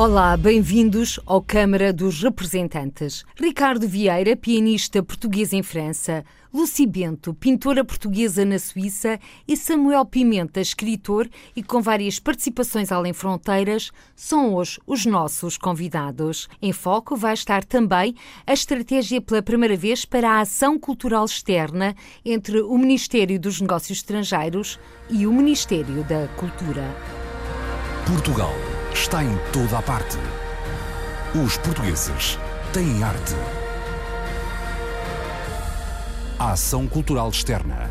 Olá, bem-vindos ao Câmara dos Representantes. Ricardo Vieira, pianista português em França, Lucy Bento, pintora portuguesa na Suíça e Samuel Pimenta, escritor e com várias participações além fronteiras, são hoje os nossos convidados. Em foco vai estar também a estratégia pela primeira vez para a ação cultural externa entre o Ministério dos Negócios Estrangeiros e o Ministério da Cultura. Portugal está em toda a parte. Os portugueses têm arte. A ação cultural externa.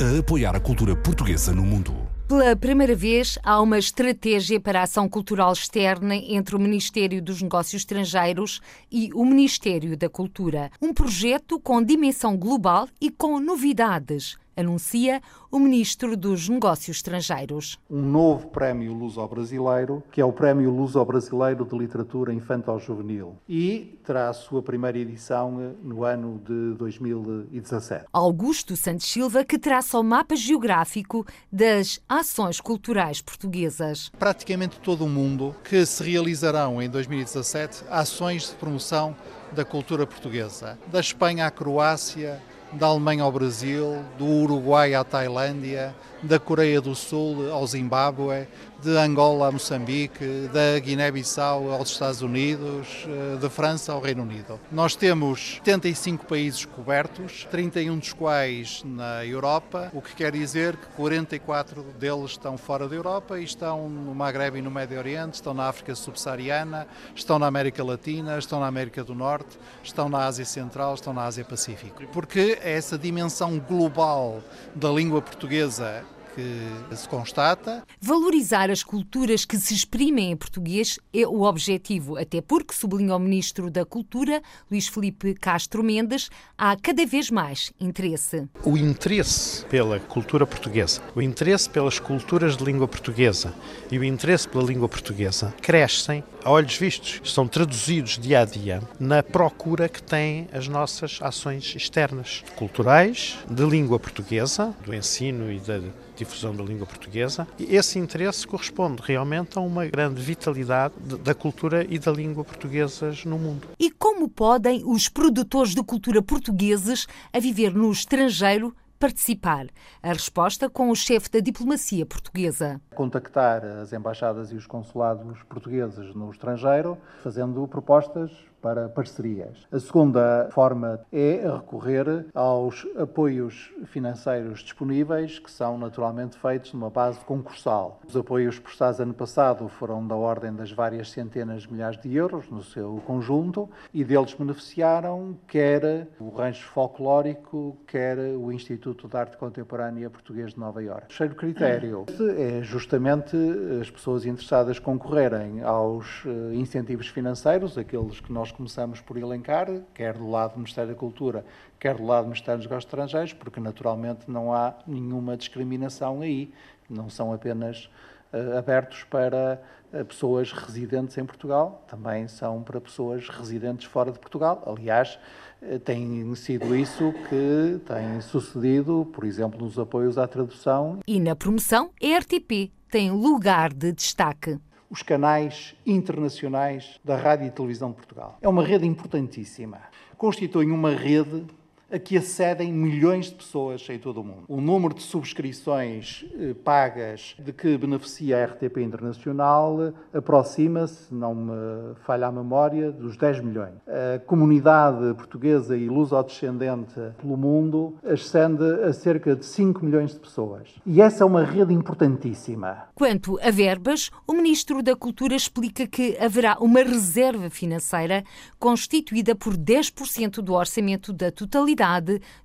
A apoiar a cultura portuguesa no mundo. Pela primeira vez, há uma estratégia para a ação cultural externa entre o Ministério dos Negócios Estrangeiros e o Ministério da Cultura. Um projeto com dimensão global e com novidades anuncia o Ministro dos Negócios Estrangeiros. Um novo prémio luso-brasileiro, que é o Prémio Luso-Brasileiro de Literatura Infantil-Juvenil, e terá a sua primeira edição eh, no ano de 2017. Augusto Santos Silva, que traça o mapa geográfico das ações culturais portuguesas. Praticamente todo o mundo que se realizarão em 2017 ações de promoção da cultura portuguesa, da Espanha à Croácia, da Alemanha ao Brasil, do Uruguai à Tailândia, da Coreia do Sul ao Zimbábue, de Angola a Moçambique, da Guiné-Bissau aos Estados Unidos, eh, de França ao Reino Unido. Nós temos 75 países cobertos, 31 dos quais na Europa, o que quer dizer que 44 deles estão fora da Europa e estão no Maghreb e no Médio Oriente, estão na África subsaariana, estão na América Latina, estão na América do Norte, estão na Ásia Central, estão na Ásia Pacífico. Porque é essa dimensão global da língua portuguesa que se constata. Valorizar as culturas que se exprimem em português é o objetivo, até porque, sublinha o Ministro da Cultura, Luís Felipe Castro Mendes, há cada vez mais interesse. O interesse pela cultura portuguesa, o interesse pelas culturas de língua portuguesa e o interesse pela língua portuguesa crescem a olhos vistos, são traduzidos dia a dia na procura que têm as nossas ações externas, culturais, de língua portuguesa, do ensino e da difusão da língua portuguesa, e esse interesse corresponde realmente a uma grande vitalidade da cultura e da língua portuguesas no mundo. E como podem os produtores de cultura portugueses a viver no estrangeiro participar? A resposta com o chefe da diplomacia portuguesa. Contactar as embaixadas e os consulados portugueses no estrangeiro, fazendo propostas para parcerias. A segunda forma é recorrer aos apoios financeiros disponíveis, que são naturalmente feitos numa base concursal. Os apoios prestados ano passado foram da ordem das várias centenas de milhares de euros no seu conjunto e deles beneficiaram quer o rancho folclórico, quer o Instituto de Arte Contemporânea Português de Nova Iorque. O terceiro critério é justamente as pessoas interessadas concorrerem aos eh, incentivos financeiros, aqueles que nós nós começamos por elencar, quer do lado do Ministério da Cultura, quer do lado do Ministério dos Negócios Estrangeiros, porque naturalmente não há nenhuma discriminação aí, não são apenas uh, abertos para uh, pessoas residentes em Portugal, também são para pessoas residentes fora de Portugal. Aliás, uh, tem sido isso que tem sucedido, por exemplo, nos apoios à tradução. E na promoção, a RTP tem lugar de destaque os canais internacionais da Rádio e Televisão de Portugal. É uma rede importantíssima. Constituem uma rede a que acedem milhões de pessoas em todo o mundo. O número de subscrições eh, pagas de que beneficia a RTP Internacional aproxima-se, não me falha a memória, dos 10 milhões. A comunidade portuguesa e luso-descendente pelo mundo ascende a cerca de 5 milhões de pessoas. E essa é uma rede importantíssima. Quanto a verbas, o Ministro da Cultura explica que haverá uma reserva financeira constituída por 10% do orçamento da totalidade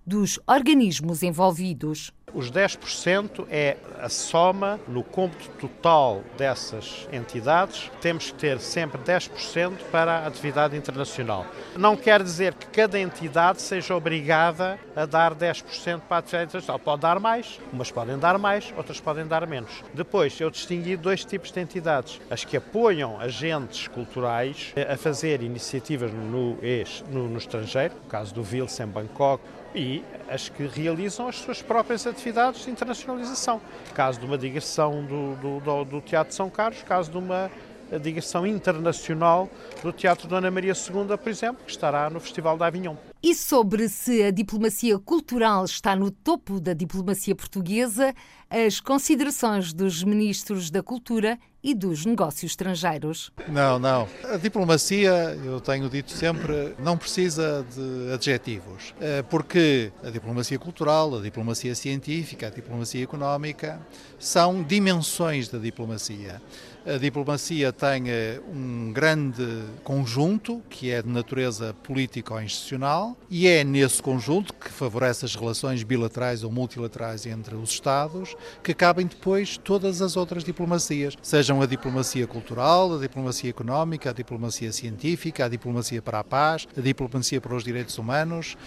dos organismos envolvidos. Os 10% é a soma no cômputo total dessas entidades. Temos que ter sempre 10% para a atividade internacional. Não quer dizer que cada entidade seja obrigada a dar 10% para a atividade internacional. Pode dar mais, umas podem dar mais, outras podem dar menos. Depois, eu distingui dois tipos de entidades: as que apoiam agentes culturais a fazer iniciativas no, no, no estrangeiro, no caso do Vils em Bangkok, e as que realizam as suas próprias atividades de internacionalização. Caso de uma digressão do, do, do Teatro de São Carlos, caso de uma digressão internacional do Teatro Dona Maria II, por exemplo, que estará no Festival de Avignon. E sobre se a diplomacia cultural está no topo da diplomacia portuguesa, as considerações dos ministros da Cultura e dos Negócios Estrangeiros. Não, não. A diplomacia, eu tenho dito sempre, não precisa de adjetivos, eh, porque a diplomacia cultural, a diplomacia científica, a diplomacia económica são dimensões da diplomacia. A diplomacia tem eh, um grande conjunto que é de natureza política ou institucional e é nesse conjunto que favorece as relações bilaterais ou multilaterais entre os Estados que cabem depois todas as outras diplomacias, sejam a diplomacia cultural, a diplomacia económica, a diplomacia científica, a diplomacia para a paz, a diplomacia para os direitos humanos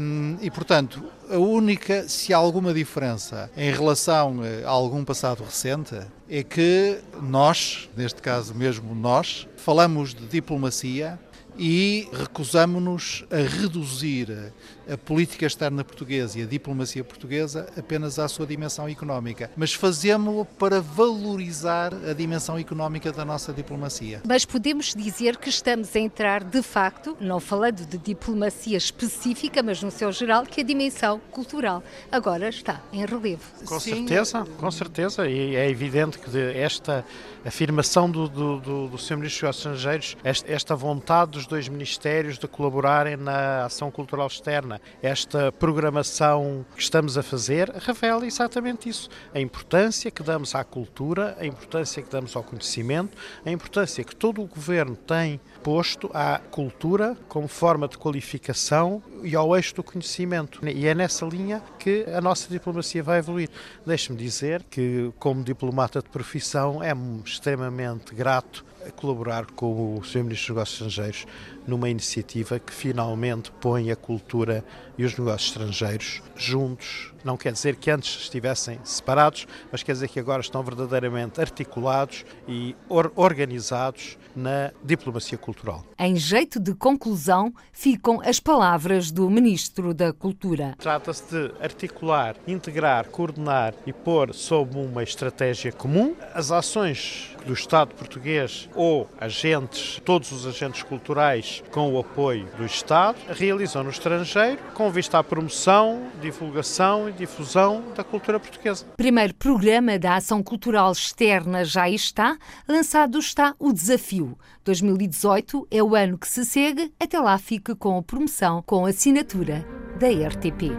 hum, e, portanto, a única, se há alguma diferença em relação eh, a algum passado recente, é que nós, neste caso mesmo nós, falamos de diplomacia e recusamos-nos a reduzir a política externa portuguesa e a diplomacia portuguesa apenas à sua dimensão económica, mas fazemos-lo para valorizar a dimensão económica da nossa diplomacia. Mas podemos dizer que estamos a entrar, de facto, não falando de diplomacia específica, mas no seu geral, que a dimensão cultural agora está em relevo. Com Sim. certeza, com certeza, e é evidente que esta afirmação do, do, do, do Sr. Ministro dos Estrangeiros, esta, esta vontade dos dois ministérios de colaborarem na ação cultural externa, esta programação que estamos a fazer, revela exatamente isso. A importância que damos à cultura, a importância que damos ao conhecimento, a importância que todo o governo tem posto à cultura como forma de qualificação e ao eixo do conhecimento. E é nessa linha que a nossa diplomacia vai evoluir. Deixe-me dizer que, como diplomata de profissão, é extremamente grato colaborar com o Sr. Ministro dos Negócios Estrangeiros numa iniciativa que finalmente põe a cultura e os negócios estrangeiros juntos. Não quer dizer que antes estivessem separados, mas quer dizer que agora estão verdadeiramente articulados e or organizados na diplomacia cultural. Em jeito de conclusão, ficam as palavras do Ministro da Cultura. Trata-se de articular, integrar, coordenar e pôr sob uma estratégia comum as ações do Estado português ou agentes, todos os agentes culturais com o apoio do Estado, realizam no estrangeiro com vista à promoção, divulgação e difusão da cultura portuguesa. Primeiro programa da Ação Cultural Externa já está, lançado está o Desafio. 2018 é o ano que se segue, até lá fique com a promoção com assinatura da RTP.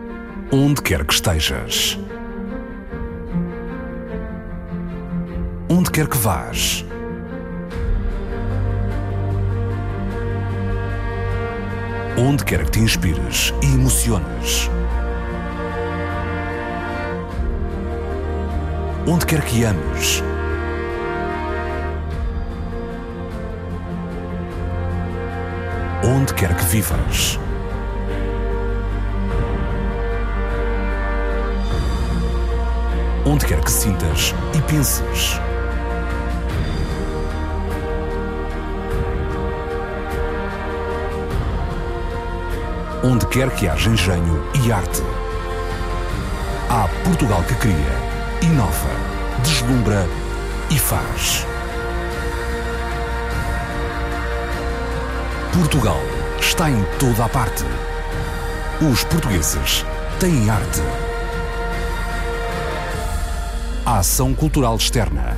Onde quer que estejas. Onde quer que vás. Onde quer que te inspires e emociones. Onde quer que ames. Onde quer que vivas. Onde quer que sintas e penses. Onde quer que haja engenho e arte. Há Portugal que cria, inova, deslumbra e faz. Portugal está em toda a parte. Os portugueses têm arte. A ação cultural externa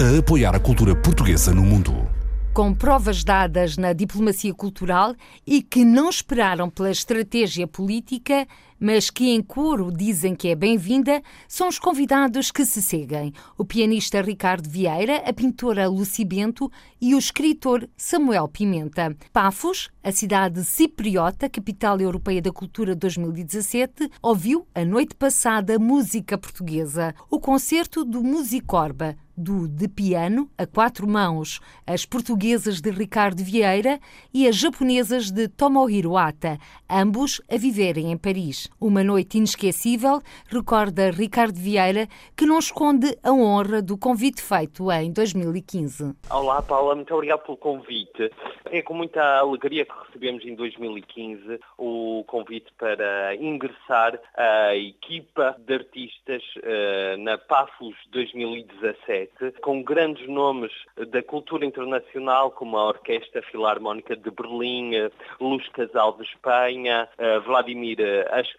a apoiar a cultura portuguesa no mundo com provas dadas na diplomacia cultural e que não esperaram pela estratégia política, mas que em coro dizem que é bem-vinda, são os convidados que se seguem: o pianista Ricardo Vieira, a pintora Luci Bento e o escritor Samuel Pimenta. Pafos, a cidade cipriota, capital europeia da cultura 2017, ouviu a noite passada música portuguesa, o concerto do Musicorba do De Piano, a quatro mãos, as portuguesas de Ricardo Vieira e as japonesas de Tomohiro Ata, ambos a viverem em Paris. Uma noite inesquecível, recorda Ricardo Vieira, que não esconde a honra do convite feito em 2015. Olá, Paula, muito obrigado pelo convite. É com muita alegria que recebemos em 2015 o convite para ingressar a equipa de artistas uh, na PAFUS 2017 com grandes nomes da cultura internacional, como a Orquestra Filarmónica de Berlim, Luz Casal de Espanha, Vladimir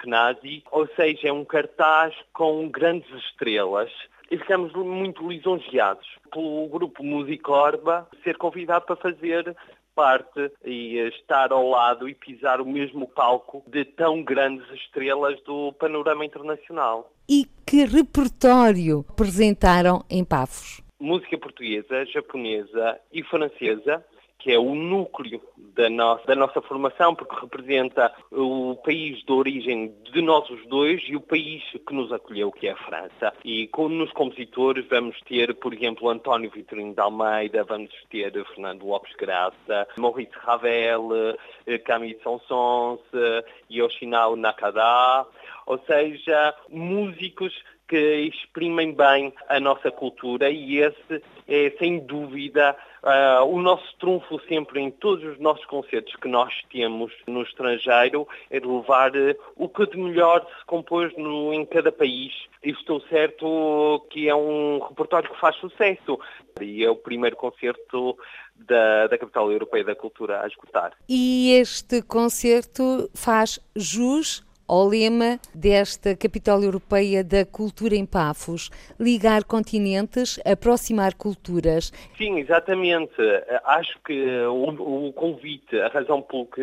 Ashkenazi, ou seja, é um cartaz com grandes estrelas e ficamos muito lisonjeados pelo grupo Musicorba ser convidado para fazer parte e estar ao lado e pisar o mesmo palco de tão grandes estrelas do panorama internacional. E que repertório apresentaram em Pafos? Música portuguesa, japonesa e francesa, que é o núcleo da nossa, da nossa formação, porque representa o país de origem de nós os dois e o país que nos acolheu, que é a França. E com, nos compositores vamos ter, por exemplo, António Vitorino de Almeida, vamos ter Fernando Lopes Graça, Maurice Ravel, eh, Camille Sansons, eh, Yoshinao Nakada, ou seja, músicos que exprimem bem a nossa cultura e esse é, sem dúvida, uh, o nosso trunfo sempre em todos os nossos concertos que nós temos no estrangeiro é de levar uh, o que de melhor se compôs no, em cada país. E estou certo que é um repertório que faz sucesso. E é o primeiro concerto da, da, Capital Europeia da Cultura a escutar. E este concerto faz jus ao lema desta capital europeia da cultura em Pafos, ligar continentes, aproximar culturas. Sim, exatamente. Acho que o, o convite, a razão pelo, que,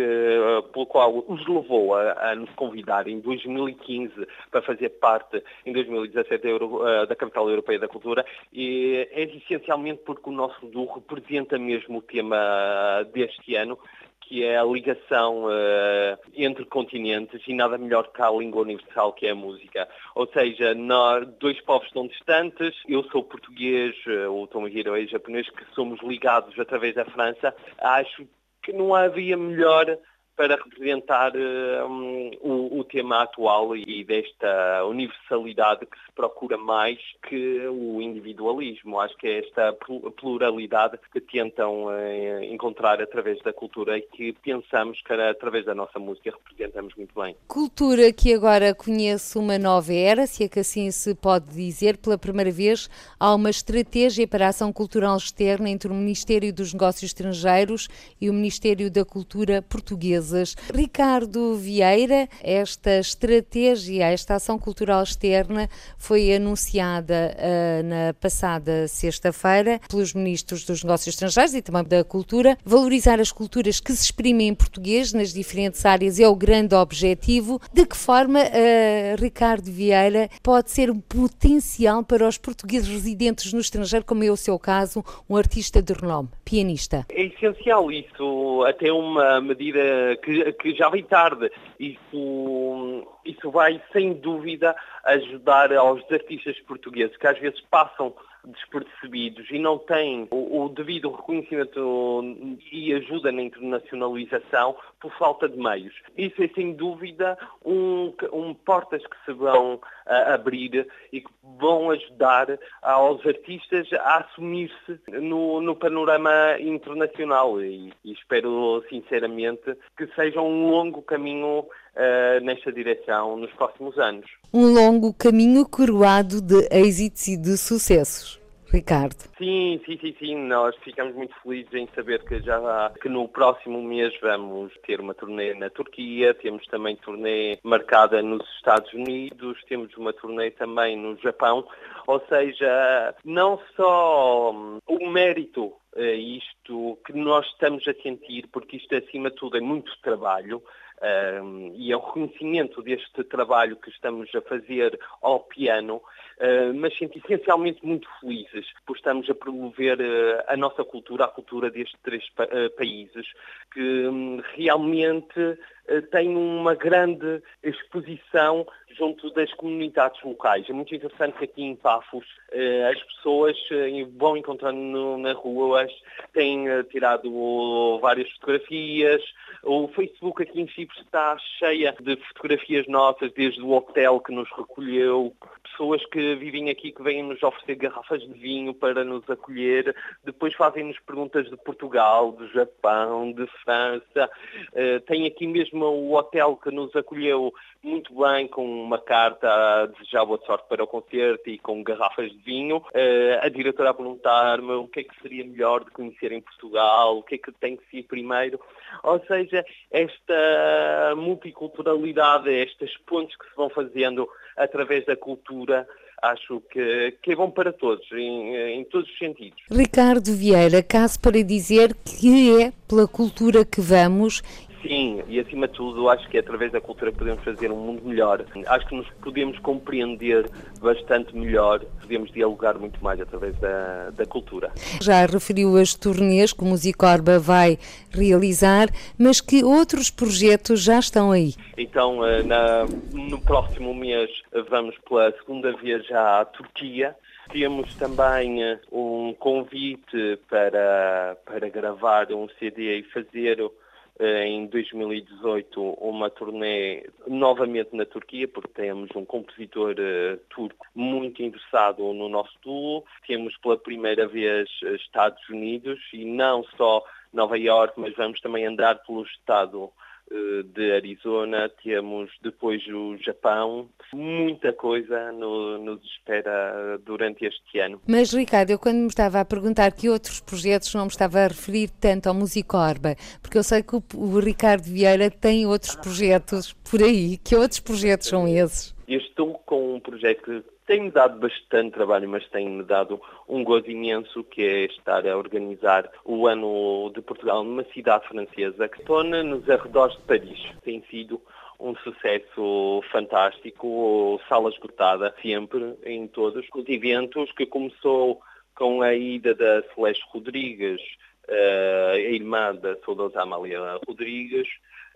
pelo qual os levou a, a, nos convidar em 2015 para fazer parte em 2017 eh, da capital europeia da cultura é, essencialmente porque o nosso duo representa mesmo o tema deste ano que é a ligação uh, entre continentes e nada melhor que a língua universal que é a música. Ou seja, nós, dois povos tão distantes, eu sou português, uh, o Tomohiro é japonês, que somos ligados através da França, acho que não havia melhor para representar um, o, o, tema atual e desta universalidade que se procura mais que o individualismo. Acho que é esta pluralidade que tentam uh, encontrar através da cultura e que pensamos que através da nossa música representamos muito bem. Cultura que agora conhece uma nova era, se é que assim se pode dizer, pela primeira vez há uma estratégia para a ação cultural externa entre o Ministério dos Negócios Estrangeiros e o Ministério da Cultura Portuguesa. Ricardo Vieira, esta estratégia, esta ação cultural externa foi anunciada uh, na passada sexta-feira pelos ministros dos Negócios Estrangeiros e também da Cultura. Valorizar as culturas que se exprimem em português nas diferentes áreas é o grande objetivo. De que forma, uh, Ricardo Vieira, pode ser um potencial para os portugueses residentes no estrangeiro, como é o seu caso, um artista de renome, pianista? É essencial isso, até uma medida que, que já vem tarde. Isso, isso vai, sem dúvida, ajudar aos artistas portugueses que às vezes passam despercebidos e não têm o, o, devido reconhecimento e ajuda na internacionalização por falta de meios. Isso é sem dúvida um, um portas que se vão uh, abrir e que vão ajudar aos artistas a assumir-se no, no, panorama internacional e, e, espero sinceramente que seja um longo caminho uh, nesta direção nos próximos anos. Um longo caminho coroado de êxitos e de sucessos. Ricardo. Sim, sim, sim, sim. Nós ficamos muito felizes em saber que já que no próximo mês vamos ter uma turnê na Turquia, temos também turnê marcada nos Estados Unidos, temos uma turnê também no Japão. Ou seja, não só o mérito é isto que nós estamos a sentir, porque isto acima de tudo é muito trabalho, uh, e ao reconhecimento deste trabalho que estamos a fazer ao piano, uh, mas sinto essencialmente muito felizes por estamos a promover uh, a nossa cultura, a cultura destes três pa países, que um, realmente tem uma grande exposição junto das comunidades locais. É muito interessante que aqui em Pafos as pessoas vão encontrando na rua, têm tirado várias fotografias, o Facebook aqui em Chipre está cheia de fotografias nossas, desde o hotel que nos recolheu, pessoas que vivem aqui que vêm nos oferecer garrafas de vinho para nos acolher, depois fazem-nos perguntas de Portugal, do Japão, de França. Tem aqui mesmo o hotel que nos acolheu muito bem, com uma carta a desejar boa sorte para o concerto e com garrafas de vinho. Uh, a diretora a perguntar-me o que é que seria melhor de conhecer em Portugal, o que é que tem que ser primeiro. Ou seja, esta multiculturalidade, estas pontes que se vão fazendo através da cultura, acho que, que é bom para todos, em, em todos os sentidos. Ricardo Vieira, caso para dizer que é pela cultura que vamos Sim, e acima de tudo acho que é através da cultura podemos fazer um mundo melhor. Acho que nos podemos compreender bastante melhor, podemos dialogar muito mais através da, da cultura. Já referiu as turnês que o Musicorba vai realizar, mas que outros projetos já estão aí? Então, eh, na, no próximo mês vamos pela segunda vez já à Turquia. Temos também eh, um convite para, para gravar um CD e fazer eh, em 2018 uma turnê novamente na Turquia, porque temos um compositor uh, turco muito interessado no nosso duo. Temos pela primeira vez Estados Unidos e não só Nova York, mas vamos também andar pelo estado eh, de Arizona, temos depois o Japão, muita coisa no, nos espera durante este ano. Mas Ricardo, eu quando me estava a perguntar que outros projetos não me estava a referir tanto ao Musicorba, porque eu sei que o, o Ricardo Vieira tem outros projetos por aí, que outros projetos são esses? Eu estou com um projeto tem-me dado bastante trabalho, mas tem-me dado um gozo imenso, que é estar a organizar o ano de Portugal numa cidade francesa, que estou nos arredores de Paris. Tem sido um sucesso fantástico, sala esgotada sempre em todos os eventos, que começou com a ida da Celeste Rodrigues, eh, a irmã da saudosa Amália Rodrigues,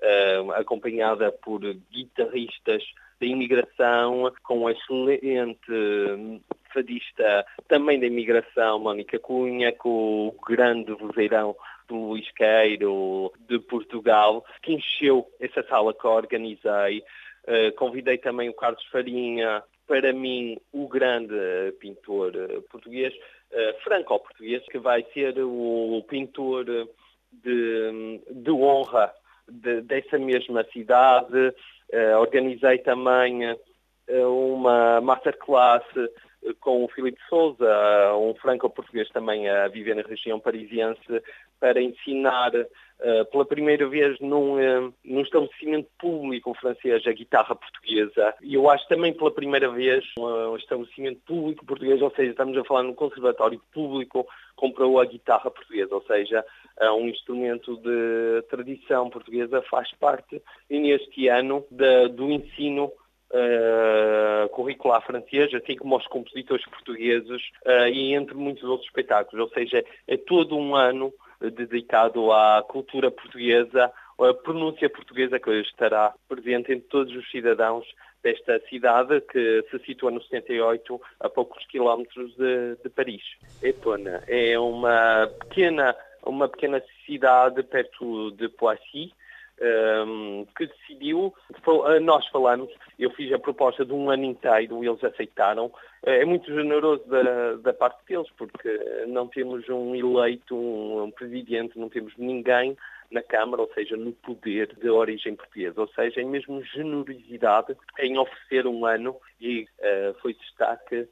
eh, acompanhada por guitarristas da imigração, com a excelente fadista também da imigração, Mónica Cunha, com o grande vozeirão do Luís Queiro, de Portugal, que encheu essa sala que organizei. Uh, convidei também o Carlos Farinha, para mim o grande pintor português, uh, franco-português, que vai ser o pintor de, de honra de, dessa mesma cidade. Uh, organizei também uh, uma masterclass com o Filipe Souza, um franco-português também a viver na região parisiense, para ensinar pela primeira vez num, num estabelecimento público francês a guitarra portuguesa. E eu acho também pela primeira vez um estabelecimento público português, ou seja, estamos a falar num conservatório público, comprou a guitarra portuguesa, ou seja, é um instrumento de tradição portuguesa, faz parte neste ano de, do ensino uh, curricular francês, assim como os compositores portugueses uh, e entre muitos outros espetáculos. Ou seja, é todo um ano dedicado à cultura portuguesa, a pronúncia portuguesa que estará presente entre todos os cidadãos desta cidade que se situa no 78, a poucos quilómetros de, de Paris. Epona é uma pequena, uma pequena cidade perto de Poissy, um, que decidiu, nós falamos, eu fiz a proposta de um ano inteiro, eles aceitaram. É muito generoso da, da parte deles, porque não temos um eleito, um, um presidente, não temos ninguém na Câmara, ou seja, no poder de origem portuguesa, ou seja, em mesmo generosidade em oferecer um ano e uh, foi destaque eh,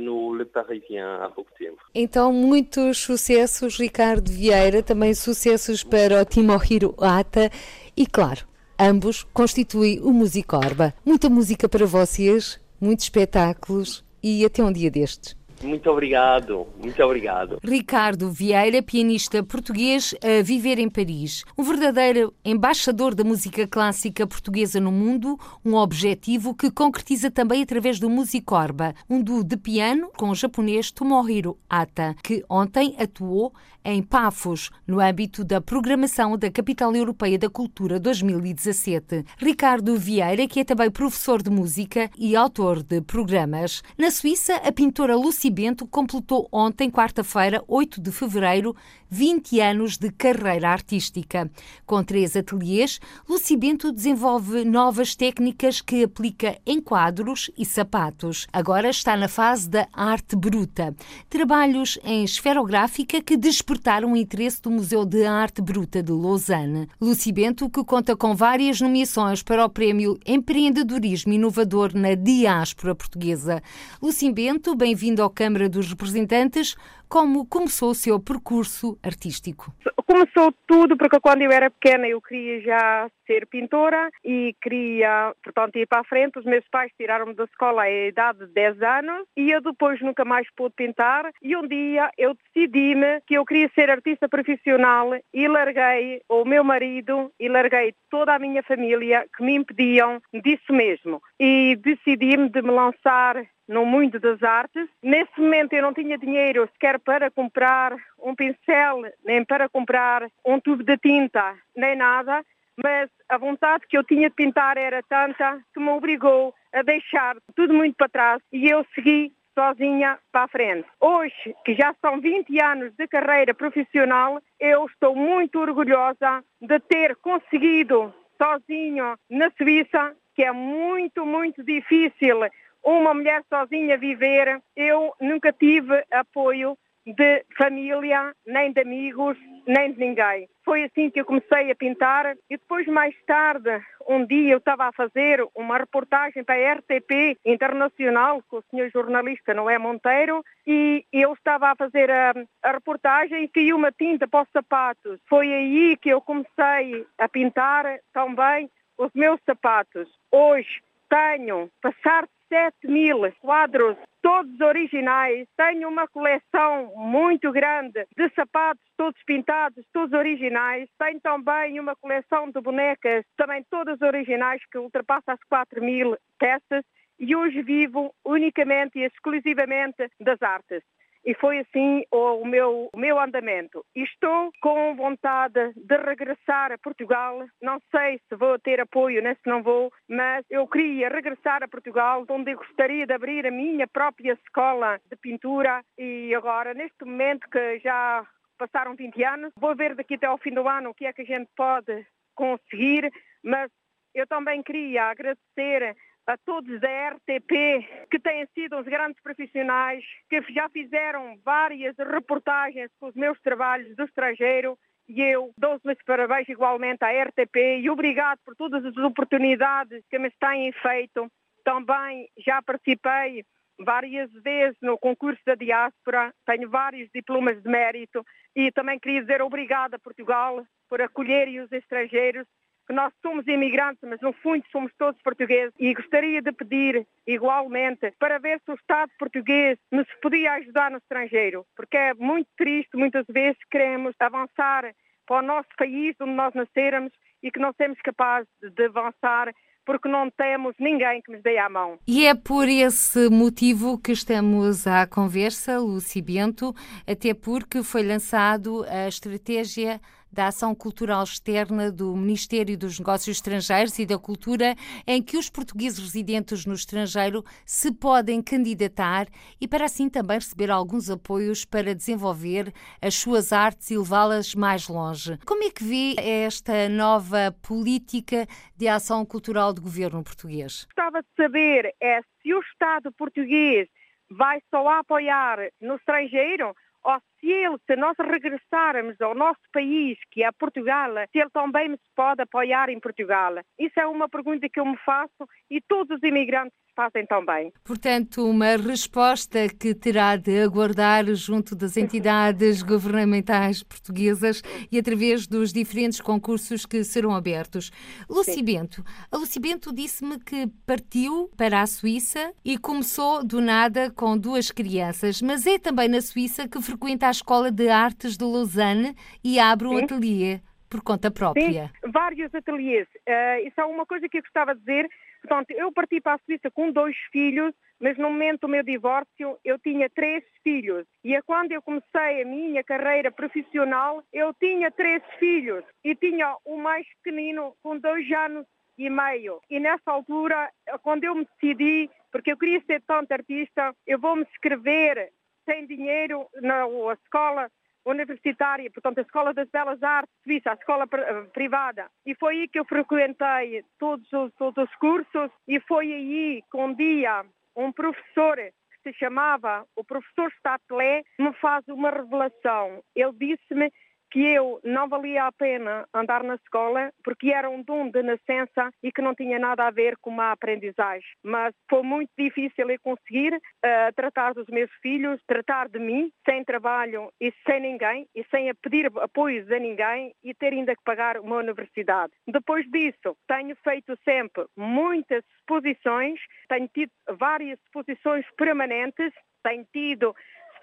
no Le Parisien há pouco tempo. Então, muitos sucessos, Ricardo Vieira, também sucessos para o Timohiro Ata e, claro, ambos constituem o Musicorba. Muita música para vocês, muitos espetáculos e até um dia destes. Muito obrigado, muito obrigado. Ricardo Vieira, pianista português a viver em Paris. Um verdadeiro embaixador da música clássica portuguesa no mundo, um objetivo que concretiza também através do Musicorba, um duo de piano com o japonês Tomohiro Ata, que ontem atuou em Pafos, no âmbito da programação da Capital Europeia da Cultura 2017. Ricardo Vieira, que é também professor de música e autor de programas. Na Suíça, a pintora Lucy Bento completou ontem, quarta-feira, 8 de fevereiro, 20 anos de carreira artística. Com três ateliês, Lucy Bento desenvolve novas técnicas que aplica em quadros e sapatos. Agora está na fase da arte bruta. Trabalhos em esferográfica que despertaram o interesse do Museu de Arte Bruta de Lausanne. Lucy Bento, que conta com várias nomeações para o Prémio Empreendedorismo Inovador na Diáspora Portuguesa. Lucy Bento, bem-vindo ao Câmara dos Representantes. Como começou o seu percurso artístico? Começou tudo porque quando eu era pequena eu queria já ser pintora e queria, portanto, ir para a frente. Os meus pais tiraram-me da escola à idade de 10 anos e eu depois nunca mais pude pintar. E um dia eu decidi-me que eu queria ser artista profissional e larguei o meu marido e larguei toda a minha família que me impediam disso mesmo. E decidi-me de me lançar no mundo das artes. Nesse momento eu não tinha dinheiro sequer para comprar um pincel, nem para comprar um tubo de tinta, nem nada, mas a vontade que eu tinha de pintar era tanta que me obrigou a deixar tudo muito para trás e eu segui sozinha para a frente. Hoje, que já são 20 anos de carreira profissional, eu estou muito orgulhosa de ter conseguido sozinho na Suíça, que é muito, muito difícil uma mulher sozinha viver, eu nunca tive apoio de família, nem de amigos, nem de ninguém. Foi assim que eu comecei a pintar e depois mais tarde, um dia eu estava a fazer uma reportagem para a RTP Internacional com o senhor jornalista Noé Monteiro e eu estava a fazer a, a reportagem e caiu uma tinta para os sapatos. Foi aí que eu comecei a pintar também os meus sapatos. Hoje tenho, passar 7 mil quadros, todos originais. Tenho uma coleção muito grande de sapatos, todos pintados, todos originais. Tenho também uma coleção de bonecas, também todas originais, que ultrapassa as 4 mil peças. E hoje vivo unicamente e exclusivamente das artes e foi assim o meu, o meu andamento. Estou com vontade de regressar a Portugal. Não sei se vou ter apoio, nem se não vou, mas eu queria regressar a Portugal, onde eu gostaria de abrir a minha própria escola de pintura. E agora, neste momento que já passaram 20 anos, vou ver daqui até ao fim do ano o que é que a gente pode conseguir, mas eu também queria agradecer a todos da RTP, que têm sido uns grandes profissionais, que já fizeram várias reportagens com os meus trabalhos do estrangeiro. E eu dou-os meus parabéns igualmente à RTP e obrigado por todas as oportunidades que me têm feito. Também já participei várias vezes no concurso da diáspora, tenho vários diplomas de mérito e também queria dizer obrigada a Portugal por acolherem os estrangeiros que nós somos imigrantes, mas no fundo somos todos portugueses e gostaria de pedir igualmente para ver se o Estado português nos podia ajudar no estrangeiro, porque é muito triste muitas vezes queremos avançar para o nosso país onde nós nascermos e que não somos capazes de avançar porque não temos ninguém que nos dê a mão. E é por esse motivo que estamos à conversa, Luci Bento, até porque foi lançado a estratégia da ação cultural externa do Ministério dos Negócios Estrangeiros e da Cultura, em que os portugueses residentes no estrangeiro se podem candidatar e para assim também receber alguns apoios para desenvolver as suas artes e levá-las mais longe. Como é que vê esta nova política de ação cultural do governo português? Gostava de saber é se o Estado português vai só apoiar no estrangeiro ou se ele, se nós regressarmos ao nosso país, que é Portugal, se ele também se pode apoiar em Portugal? Isso é uma pergunta que eu me faço e todos os imigrantes fazem tão bem. Portanto, uma resposta que terá de aguardar junto das entidades governamentais portuguesas e através dos diferentes concursos que serão abertos. Luci Bento, a Luci Bento disse-me que partiu para a Suíça e começou do nada com duas crianças, mas é também na Suíça que frequenta a Escola de Artes de Lausanne e abre um Sim. ateliê por conta própria. Sim, vários ateliês. Uh, isso é uma coisa que eu gostava de dizer. Portanto, eu parti para a Suíça com dois filhos, mas no momento do meu divórcio eu tinha três filhos. E é quando eu comecei a minha carreira profissional, eu tinha três filhos e tinha o mais pequenino com dois anos e meio. E nessa altura, quando eu me decidi, porque eu queria ser tanto artista, eu vou me inscrever sem dinheiro na escola universitária, portanto a Escola das Belas Artes Suíça, a escola eh, privada. E foi aí que eu frequentei todos os, todos os cursos e foi aí que um dia um professor que se chamava o professor Statelé me faz uma revelação. Ele disse-me que eu não valia a pena andar na escola porque era um dom de nascença e que não tinha nada a ver com uma aprendizagem. Mas foi muito difícil eu conseguir uh, tratar dos meus filhos, tratar de mim, sem trabalho e sem ninguém, e sem pedir apoios a ninguém e ter ainda que pagar uma universidade. Depois disso, tenho feito sempre muitas exposições, tenho tido várias exposições permanentes, tenho tido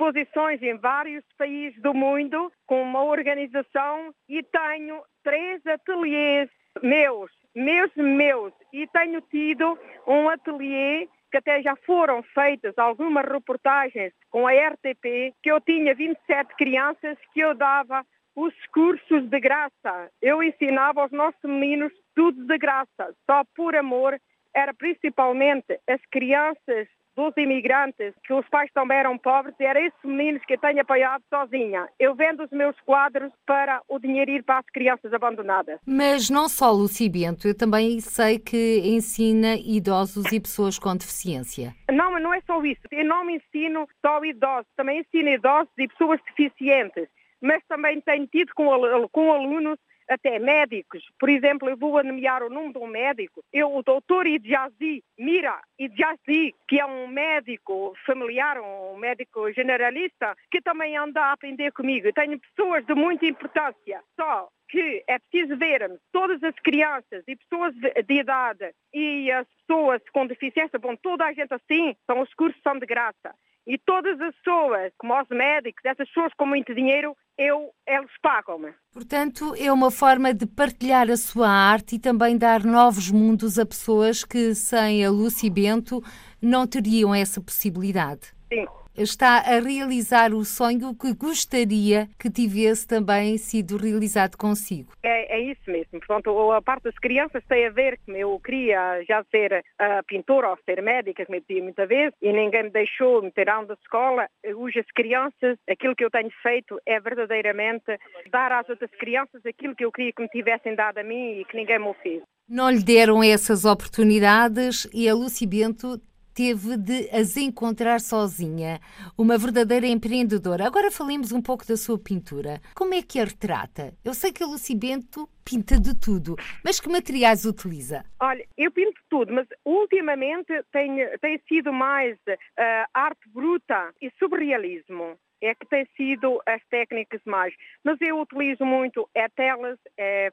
exposições em vários países do mundo com uma organização e tenho três ateliês meus, meus, meus. E tenho tido um ateliê que até já foram feitas algumas reportagens com a RTP, que eu tinha 27 crianças que eu dava os cursos de graça. Eu ensinava aos nossos meninos tudo de graça, só por amor. Era principalmente as crianças dos imigrantes, que os pais também eram pobres, e era esses meninos que eu tenho apoiado sozinha. Eu vendo os meus quadros para o dinheiro ir para as crianças abandonadas. Mas não só Luci Bento, eu também sei que ensina idosos e pessoas com deficiência. Não, não é só isso. Eu não me ensino só idosos, também ensino idosos e pessoas deficientes. Mas também tenho tido com, com alunos até médicos. Por exemplo, eu vou nomear o nome de um médico. Eu, o doutor Idjazi Mira Idjazi, que é um médico familiar, um médico generalista, que também anda a aprender comigo. Eu tenho pessoas de muita importância. Só que é preciso ver todas as crianças e pessoas de, idade e as pessoas com deficiência, bom, toda a gente assim, são os cursos são de graça. E todas as pessoas, como os médicos, essas pessoas com muito dinheiro, eu, eles pagam-me. Portanto, é uma forma de partilhar a sua arte e também dar novos mundos a pessoas que, sem a Lucy Bento, não teriam essa possibilidade. Sim, está a realizar o sonho que gostaria que tivesse também sido realizado consigo. É, é isso mesmo. Portanto, a parte das crianças tem a ver que eu queria já ser uh, pintora ou ser médica, que me dizia muita vez, e ninguém me deixou me tirar da escola. Hoje as crianças, aquilo que eu tenho feito é verdadeiramente dar às outras crianças aquilo que eu queria que me tivessem dado a mim e que ninguém me fez. Não lhe deram essas oportunidades e a Lucy Bento teve de as encontrar sozinha, uma verdadeira empreendedora. Agora falemos um pouco da sua pintura. Como é que a retrata? Eu sei que a Lucy Bento pinta de tudo, mas que materiais utiliza? Olha, eu pinto tudo, mas ultimamente tem, tem sido mais uh, arte bruta e surrealismo é que tem sido as técnicas mais. Mas eu utilizo muito é telas, é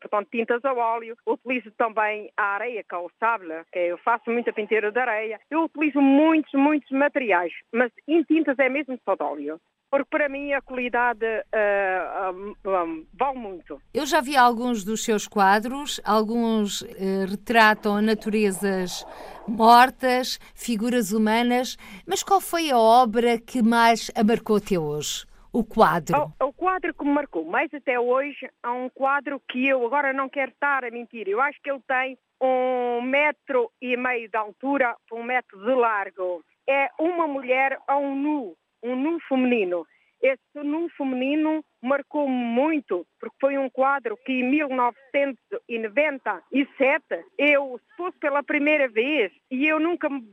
portanto, tintas a óleo. Utilizo também a areia, que é o sable, que eu faço muita pintura de areia. Eu utilizo muitos, muitos materiais, mas em tintas é mesmo só de óleo porque para mim a qualidade uh, um, um, vale muito. Eu já vi alguns dos seus quadros, alguns uh, retratam naturezas mortas, figuras humanas, mas qual foi a obra que mais a marcou até hoje? O quadro? O, o, quadro que me marcou mais até hoje é um quadro que eu agora não quero estar a mentir. Eu acho que ele tem um metro e meio de altura, um metro de largo. É uma mulher a um nu, um nu feminino. Esse nu feminino marcou-me muito, porque foi um quadro que em 1997, eu, se fosse pela primeira vez, e eu nunca me,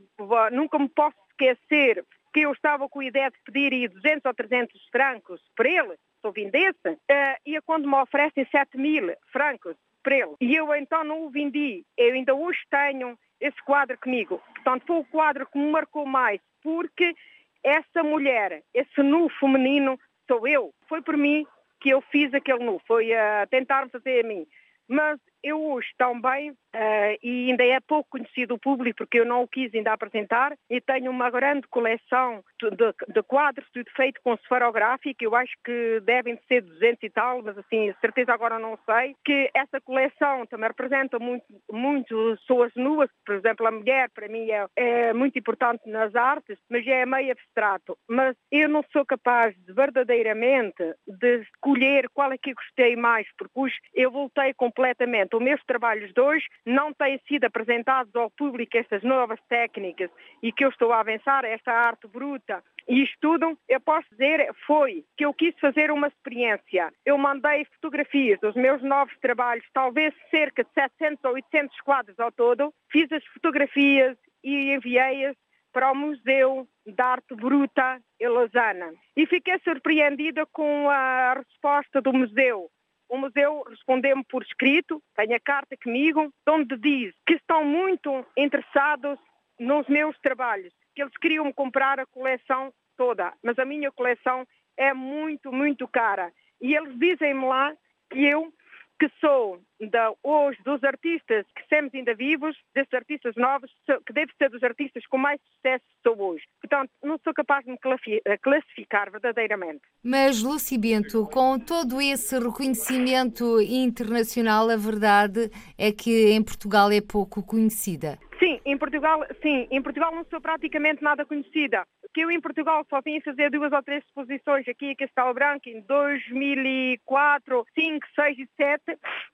nunca me posso esquecer, que eu estava com a ideia de pedir 200 ou 300 francos para ele, se eu vendesse, e quando me oferecem 7 mil francos, para ele. E eu então não o vendi. Eu ainda hoje tenho esse quadro comigo. Portanto, foi o quadro que me marcou mais, porque essa mulher, esse nu feminino, sou eu. Foi por mim que eu fiz aquele nu, foi a tentar fazer a mim. Mas eu hoje também, uh, e ainda é pouco conhecido o público, porque eu não o quis ainda apresentar, e tenho uma grande coleção de, de, quadros, tudo feito com esferográfico, eu acho que devem ser 200 e tal, mas assim, certeza agora não sei, que essa coleção também representa muito, muito pessoas nuas, por exemplo, a mulher para mim é, é muito importante nas artes, mas é meio abstrato. Mas eu não sou capaz de verdadeiramente de escolher qual é que gostei mais, porque hoje eu voltei completamente Portanto, meus trabalhos de hoje não têm sido apresentados ao público estas novas técnicas e que eu estou a avançar, esta arte bruta e estudo, eu posso dizer, foi que eu quis fazer uma experiência. Eu mandei fotografias dos meus novos trabalhos, talvez cerca de 700 ou 800 quadros ao todo. Fiz as fotografias e enviei-as para o Museu de Arte Bruta em Lausanne. E fiquei surpreendida com a resposta do museu o museu respondeu-me por escrito, tenho a carta comigo, onde diz que estão muito interessados nos meus trabalhos, que eles queriam comprar a coleção toda, mas a minha coleção é muito, muito cara. E eles dizem-me lá que eu que sou da, hoje dos artistas que temos ainda vivos, desses artistas novos, que deve ser dos artistas com mais sucesso sou hoje. Portanto, não sou capaz de me eh, classificar verdadeiramente. Mas, Luci Bento, com todo esse reconhecimento internacional, a verdade é que em Portugal é pouco conhecida. Sim, em Portugal, sim, em Portugal não sou praticamente nada conhecida. Que eu em Portugal só vim fazer duas ou três exposições aqui em Castelo Branco em 2004, 5, 6 e 7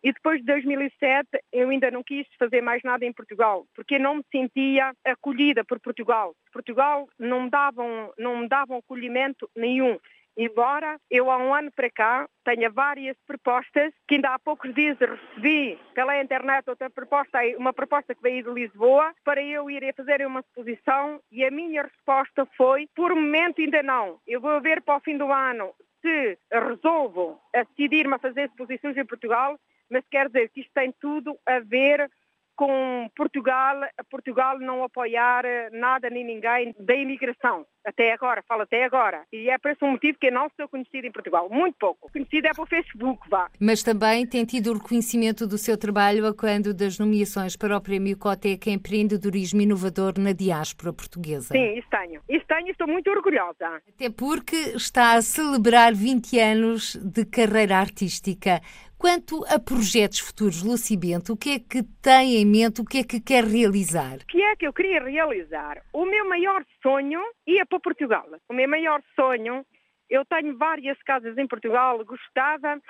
e depois de 2007 eu ainda não quis fazer mais nada em Portugal porque não me sentia acolhida por Portugal. Portugal não me davam, não me davam acolhimento nenhum. Embora eu há um ano para cá tenha várias propostas, que ainda há poucos dias recebi pela internet outra proposta, uma proposta que veio de Lisboa, para eu ir a fazer uma exposição e a minha resposta foi, por momento ainda não. Eu vou ver para o fim do ano se resolvo decidir-me a fazer exposições em Portugal, mas quer dizer que isto tem tudo a ver com Portugal, Portugal não apoiar nada nem ninguém da imigração. Até agora, falo até agora. E é por esse motivo que eu não sou conhecida em Portugal. Muito pouco. Conhecida é pelo Facebook, vá. Mas também tem tido o reconhecimento do seu trabalho a quando das nomeações para o Prémio Coteca Empreendedorismo Inovador na diáspora portuguesa. Sim, isso tenho. Isso tenho e estou muito orgulhosa. Até porque está a celebrar 20 anos de carreira artística. Quanto a projetos futuros, Luci Bento, o que é que tem em mente, o que é que quer realizar? O que é que eu queria realizar? O meu maior sonho ia para Portugal. O meu maior sonho, eu tenho várias casas em Portugal, gostava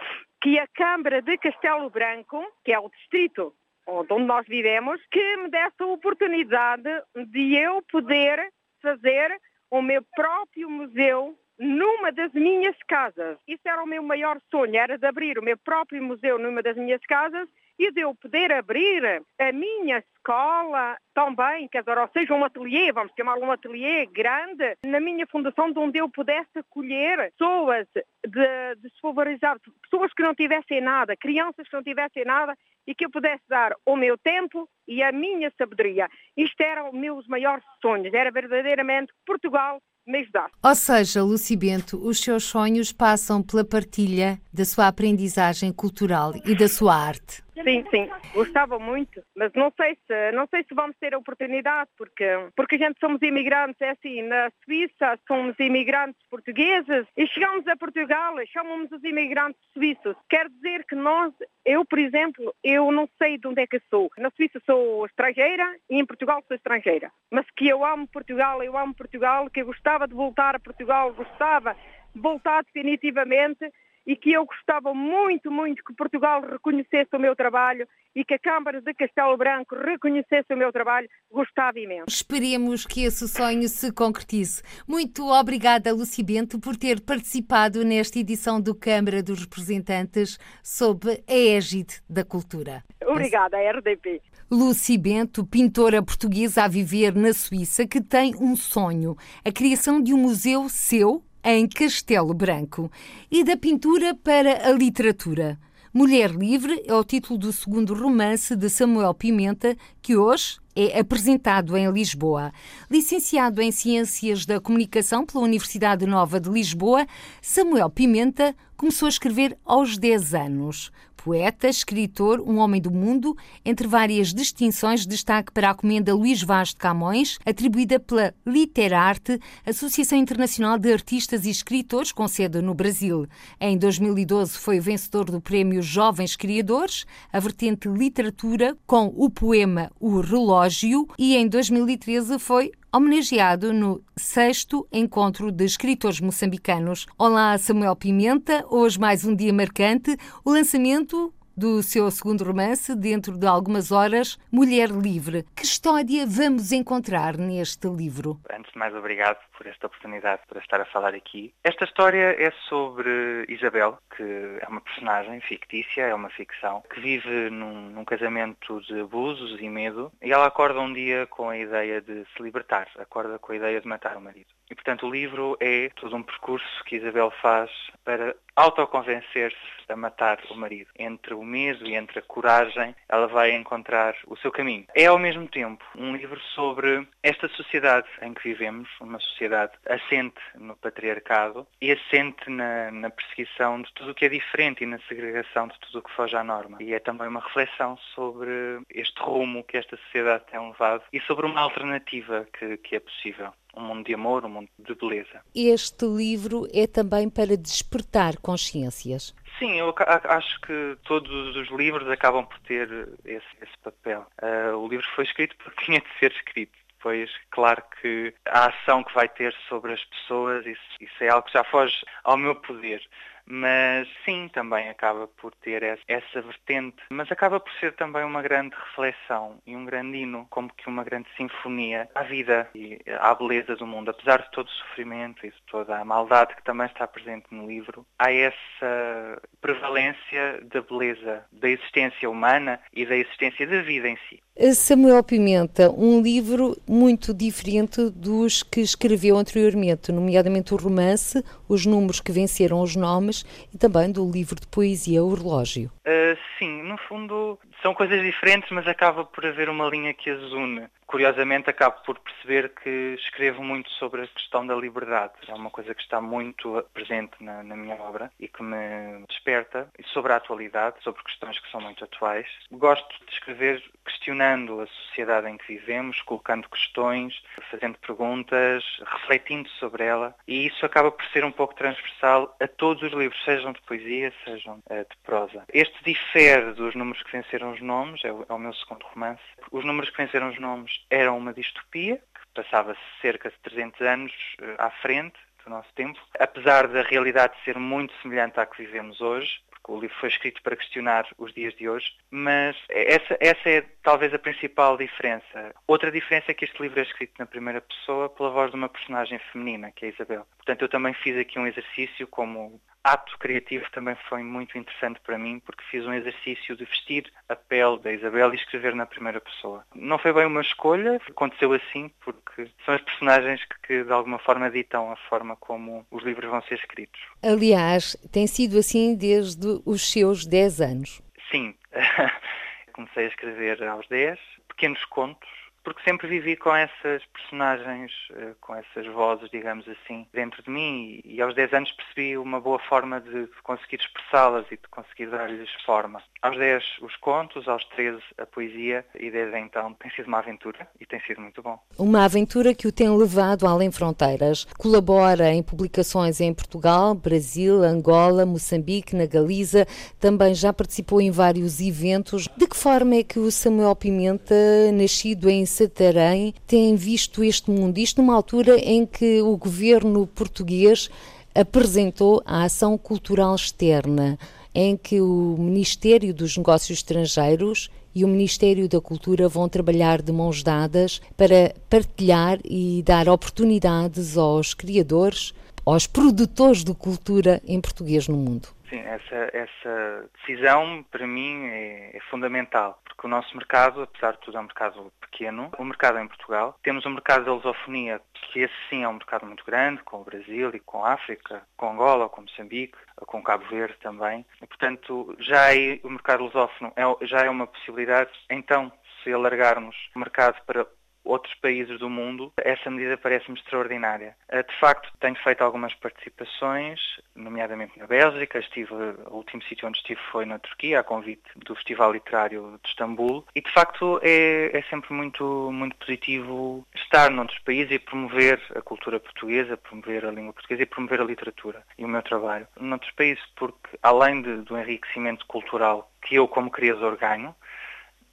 que a Câmara de Castelo Branco, que é o distrito onde nós vivemos, que me desse a oportunidade de eu poder fazer o meu próprio museu numa das minhas casas. Isso era o meu maior sonho, era de abrir o meu próprio museu numa das minhas casas e de eu poder abrir a minha escola também, quer dizer, ou seja, um ateliê, vamos chamar um ateliê grande, na minha fundação, de onde eu pudesse acolher pessoas de, desfavorizadas, pessoas que não tivessem nada, crianças que não tivessem nada e que eu pudesse dar o meu tempo e a minha sabedoria. Isto eram meus maiores sonhos, era verdadeiramente Portugal me ajudar. Ou seja, Luci Bento, os seus sonhos passam pela partilha da sua aprendizagem cultural e da sua arte. Sim, sim, gostava muito, mas não sei se não sei se vamos ter a oportunidade, porque porque a gente somos imigrantes, é assim, na Suíça somos imigrantes portugueses e chegamos a Portugal, chamamos os imigrantes suíços. Quer dizer que nós, eu por exemplo, eu não sei de onde é que sou. Na Suíça sou estrangeira e em Portugal sou estrangeira, mas que eu amo Portugal, eu amo Portugal, que eu gostava de voltar a Portugal, gostava de voltar definitivamente e que eu gostava muito, muito que Portugal reconhecesse o meu trabalho e que a Câmara de Castelo Branco reconhecesse o meu trabalho, gostava imenso. Esperemos que esse sonho se concretize. Muito obrigada, Luci Bento, por ter participado nesta edição do Câmara dos Representantes sob a égide da cultura. Obrigada, RDP. Luci Bento, pintora portuguesa a viver na Suíça, que tem um sonho: a criação de um museu seu em Castelo Branco e da pintura para a literatura. Mulher Livre é o título do segundo romance de Samuel Pimenta, que hoje é apresentado em Lisboa. Licenciado em Ciências da Comunicação pela Universidade Nova de Lisboa, Samuel Pimenta começou a escrever aos 10 anos poeta, escritor, um homem do mundo, entre várias distinções, destaque para a comenda Luís Vaz de Camões, atribuída pela Literarte, Associação Internacional de Artistas e Escritores, com sede no Brasil. Em 2012 foi vencedor do Prémio Jovens Criadores, a vertente literatura, com o poema O Relógio, e em 2013 foi homenageado no sexto Encontro de Escritores Moçambicanos. Olá, Samuel Pimenta. Hoje mais um dia marcante, o lançamento do seu segundo romance, dentro de algumas horas, Mulher Livre. Que história vamos encontrar neste livro? Antes de mais, obrigado por esta oportunidade para estar a falar aqui. Esta história é sobre Isabel, que é uma personagem fictícia, é uma ficção, que vive num, num casamento de abusos e medo, e ela acorda um dia com a ideia de se libertar, acorda com a ideia de matar o marido. E, portanto, o livro é todo um percurso que Isabel faz para autoconvencer-se a matar o marido. Entre o medo e entre a coragem, ela vai encontrar o seu caminho. É, ao mesmo tempo, um livro sobre esta sociedade em que vivemos, uma sociedade assente no patriarcado e assente na, na perseguição de tudo o que é diferente e na segregação de tudo o que foge à norma. E é também uma reflexão sobre este rumo que esta sociedade tem levado e sobre uma alternativa que, que é possível um mundo de amor, um mundo de beleza. Este livro é também para despertar consciências. Sim, eu acho que todos os livros acabam por ter esse, esse papel. Uh, o livro foi escrito porque tinha de ser escrito. Depois, claro que a ação que vai ter sobre as pessoas, isso, isso é algo que já foge ao meu poder mas sim, também acaba por ter essa vertente, mas acaba por ser também uma grande reflexão e um grande hino, como que uma grande sinfonia à vida e à beleza do mundo. Apesar de todo o sofrimento e de toda a maldade que também está presente no livro, há essa prevalência da beleza, da existência humana e da existência da vida em si. Samuel Pimenta, um livro muito diferente dos que escreveu anteriormente, nomeadamente o romance, Os Números que Venceram os Nomes e também do livro de poesia O Relógio. Uh, sim, no fundo são coisas diferentes, mas acaba por haver uma linha que as une. Curiosamente, acabo por perceber que escrevo muito sobre a questão da liberdade. É uma coisa que está muito presente na, na minha obra e que me desperta. Sobre a atualidade, sobre questões que são muito atuais. Gosto de escrever questionando a sociedade em que vivemos, colocando questões, fazendo perguntas, refletindo sobre ela. E isso acaba por ser um pouco transversal a todos os livros, sejam de poesia, sejam uh, de prosa. Este difere dos números que venceram os nomes, é o, é o meu segundo romance. Os números que venceram os nomes eram uma distopia, que passava cerca de 300 anos uh, à frente do nosso tempo, apesar da realidade ser muito semelhante à que vivemos hoje, o livro foi escrito para questionar os dias de hoje, mas essa, essa é talvez a principal diferença. Outra diferença é que este livro é escrito na primeira pessoa pela voz de uma personagem feminina, que é a Isabel. Portanto, eu também fiz aqui um exercício como ato criativo também foi muito interessante para mim, porque fiz um exercício de vestir a pele da Isabel e escrever na primeira pessoa. Não foi bem uma escolha, aconteceu assim, porque são as personagens que, que de alguma forma ditam a forma como os livros vão ser escritos. Aliás, tem sido assim desde os seus 10 anos. Sim. Comecei a escrever aos 10, pequenos contos, porque sempre vivi com essas personagens, eh, com essas vozes, digamos assim, dentro de mim e aos 10 anos percebi uma boa forma de conseguir expressá-las e de conseguir dar-lhes forma. Aos 10 os contos, aos 13 a poesia e desde então tem sido uma aventura e tem sido muito bom. Uma aventura que o tem levado além fronteiras. Colabora em publicações em Portugal, Brasil, Angola, Moçambique, na Galiza, também já participou em vários eventos. De que forma é que o Samuel Pimenta, nascido em Santarém tem visto este mundo? Isto numa altura em que o governo português apresentou a ação cultural externa, em que o Ministério dos Negócios Estrangeiros e o Ministério da Cultura vão trabalhar de mãos dadas para partilhar e dar oportunidades aos criadores aos produtores de cultura em português no mundo? Sim, essa, essa decisão para mim é, é, fundamental, porque o nosso mercado, apesar de tudo, é um mercado pequeno. O mercado é em Portugal. Temos um mercado de lusofonia, que esse sim é um mercado muito grande, com o Brasil e com a África, com Angola, com Moçambique, com Cabo Verde também. E, portanto, já é, o mercado lusófono é, já é uma possibilidade. Então, se alargarmos o mercado para outros países do mundo, essa medida parece-me extraordinária. Eh, de facto, tenho feito algumas participações, nomeadamente na Bélgica, estive, o último sítio onde estive foi na Turquia, a convite do Festival Literário de Istambul, e de facto é, é sempre muito, muito positivo estar noutros países e promover a cultura portuguesa, promover a língua portuguesa e promover a literatura e o meu trabalho. Noutros países, porque além de, do enriquecimento cultural que eu como criador ganho,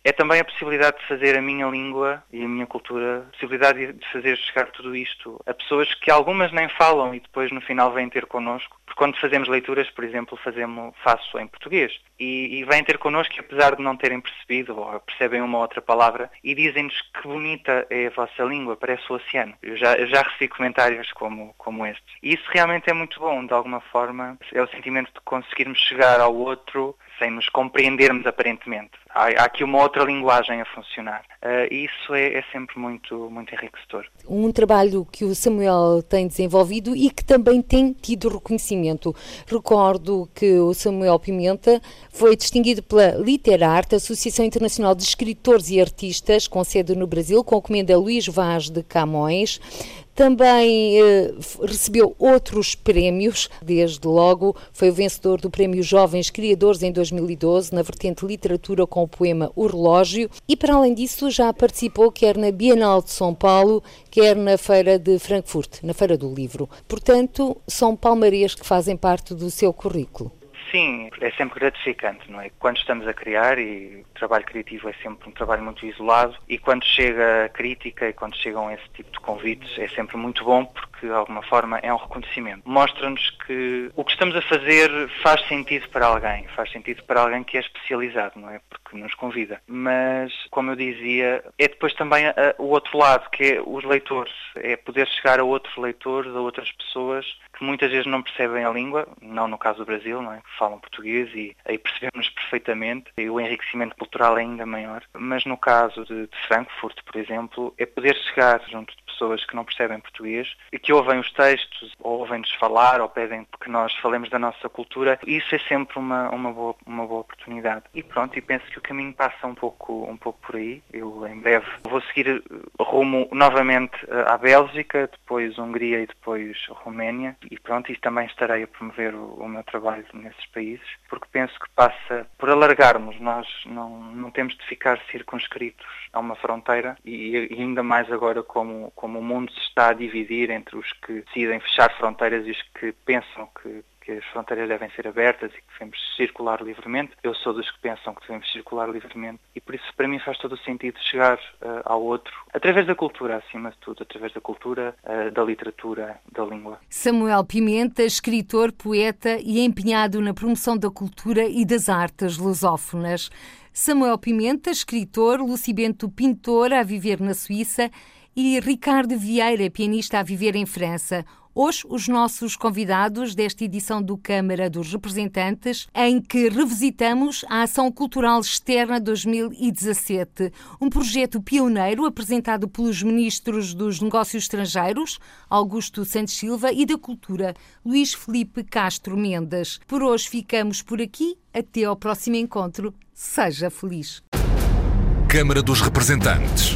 é também a possibilidade de fazer a minha língua e a minha cultura, a possibilidade de fazer chegar tudo isto a pessoas que algumas nem falam e depois no final vêm ter connosco. Porque quando fazemos leituras, por exemplo, fazemos, faço em português e, e vêm ter connosco apesar de não terem percebido ou percebem uma ou outra palavra e dizem-nos que bonita é a vossa língua, parece o oceano. Eu já, eu já recebi comentários como, como este. E isso realmente é muito bom, de alguma forma. É o sentimento de conseguirmos chegar ao outro sem nos compreendermos aparentemente. Há, há aqui uma outra linguagem a funcionar. Uh, isso é, é, sempre muito, muito enriquecedor. Um trabalho que o Samuel tem desenvolvido e que também tem tido reconhecimento. Recordo que o Samuel Pimenta foi distinguido pela Literarte, Associação Internacional de Escritores e Artistas, com sede no Brasil, com a comenda Luís Vaz de Camões. Também eh, recebeu outros prémios, desde logo foi o vencedor do Prémio Jovens Criadores em 2012, na vertente literatura com o poema O Relógio, e para além disso já participou quer na Bienal de São Paulo, quer na Feira de Frankfurt, na Feira do Livro. Portanto, são palmarês que fazem parte do seu currículo. Sim, é sempre gratificante, não é? Quando estamos a criar, e o trabalho criativo é sempre um trabalho muito isolado, e quando chega a crítica e quando chegam esse tipo de convites, é sempre muito bom porque, de alguma forma, é um reconhecimento. Mostra-nos que o que estamos a fazer faz sentido para alguém, faz sentido para alguém que é especializado, não é? Porque nos convida. Mas, como eu dizia, é depois também a, a, o outro lado, que é os leitores, é poder chegar a outros leitores, a outras pessoas que muitas vezes não percebem a língua, não no caso do Brasil, não é? Falam português e aí percebemos perfeitamente o enriquecimento cultural é ainda maior. Mas no caso de, de Frankfurt, por exemplo, é poder chegar junto de pessoas que não percebem português e que ouvem os textos, ou ouvem-nos falar, ou pedem que nós falemos da nossa cultura. Isso é sempre uma, uma, boa, uma boa oportunidade. E pronto, e penso que o caminho passa um pouco, um pouco por aí. Eu em breve vou seguir rumo novamente eh, à Bélgica, depois Hungria e depois Roménia e pronto, e também estarei a promover o, o, meu trabalho nesses países, porque penso que passa por alargarmos, nós não, não temos de ficar circunscritos a uma fronteira e, e ainda mais agora como, como o mundo se está a dividir entre os que decidem fechar fronteiras e os que pensam que, que as fronteiras devem ser abertas e que devemos circular livremente. Eu sou dos que pensam que devemos circular livremente e por isso para mim faz todo o sentido chegar uh, ao outro através da cultura, acima de tudo, através da cultura, uh, da literatura, da língua. Samuel Pimenta, escritor, poeta e empenhado na promoção da cultura e das artes lusófonas. Samuel Pimenta, escritor, Luci Bento, pintor, a viver na Suíça e Ricardo Vieira, pianista a viver em França. Hoje, os nossos convidados desta edição do Câmara dos Representantes, em que revisitamos a Ação Cultural Externa 2017, um projeto pioneiro apresentado pelos ministros dos Negócios Estrangeiros, Augusto Santos Silva, e da Cultura, Luís Felipe Castro Mendes. Por hoje ficamos por aqui. Até ao próximo encontro. Seja feliz. Câmara dos Representantes.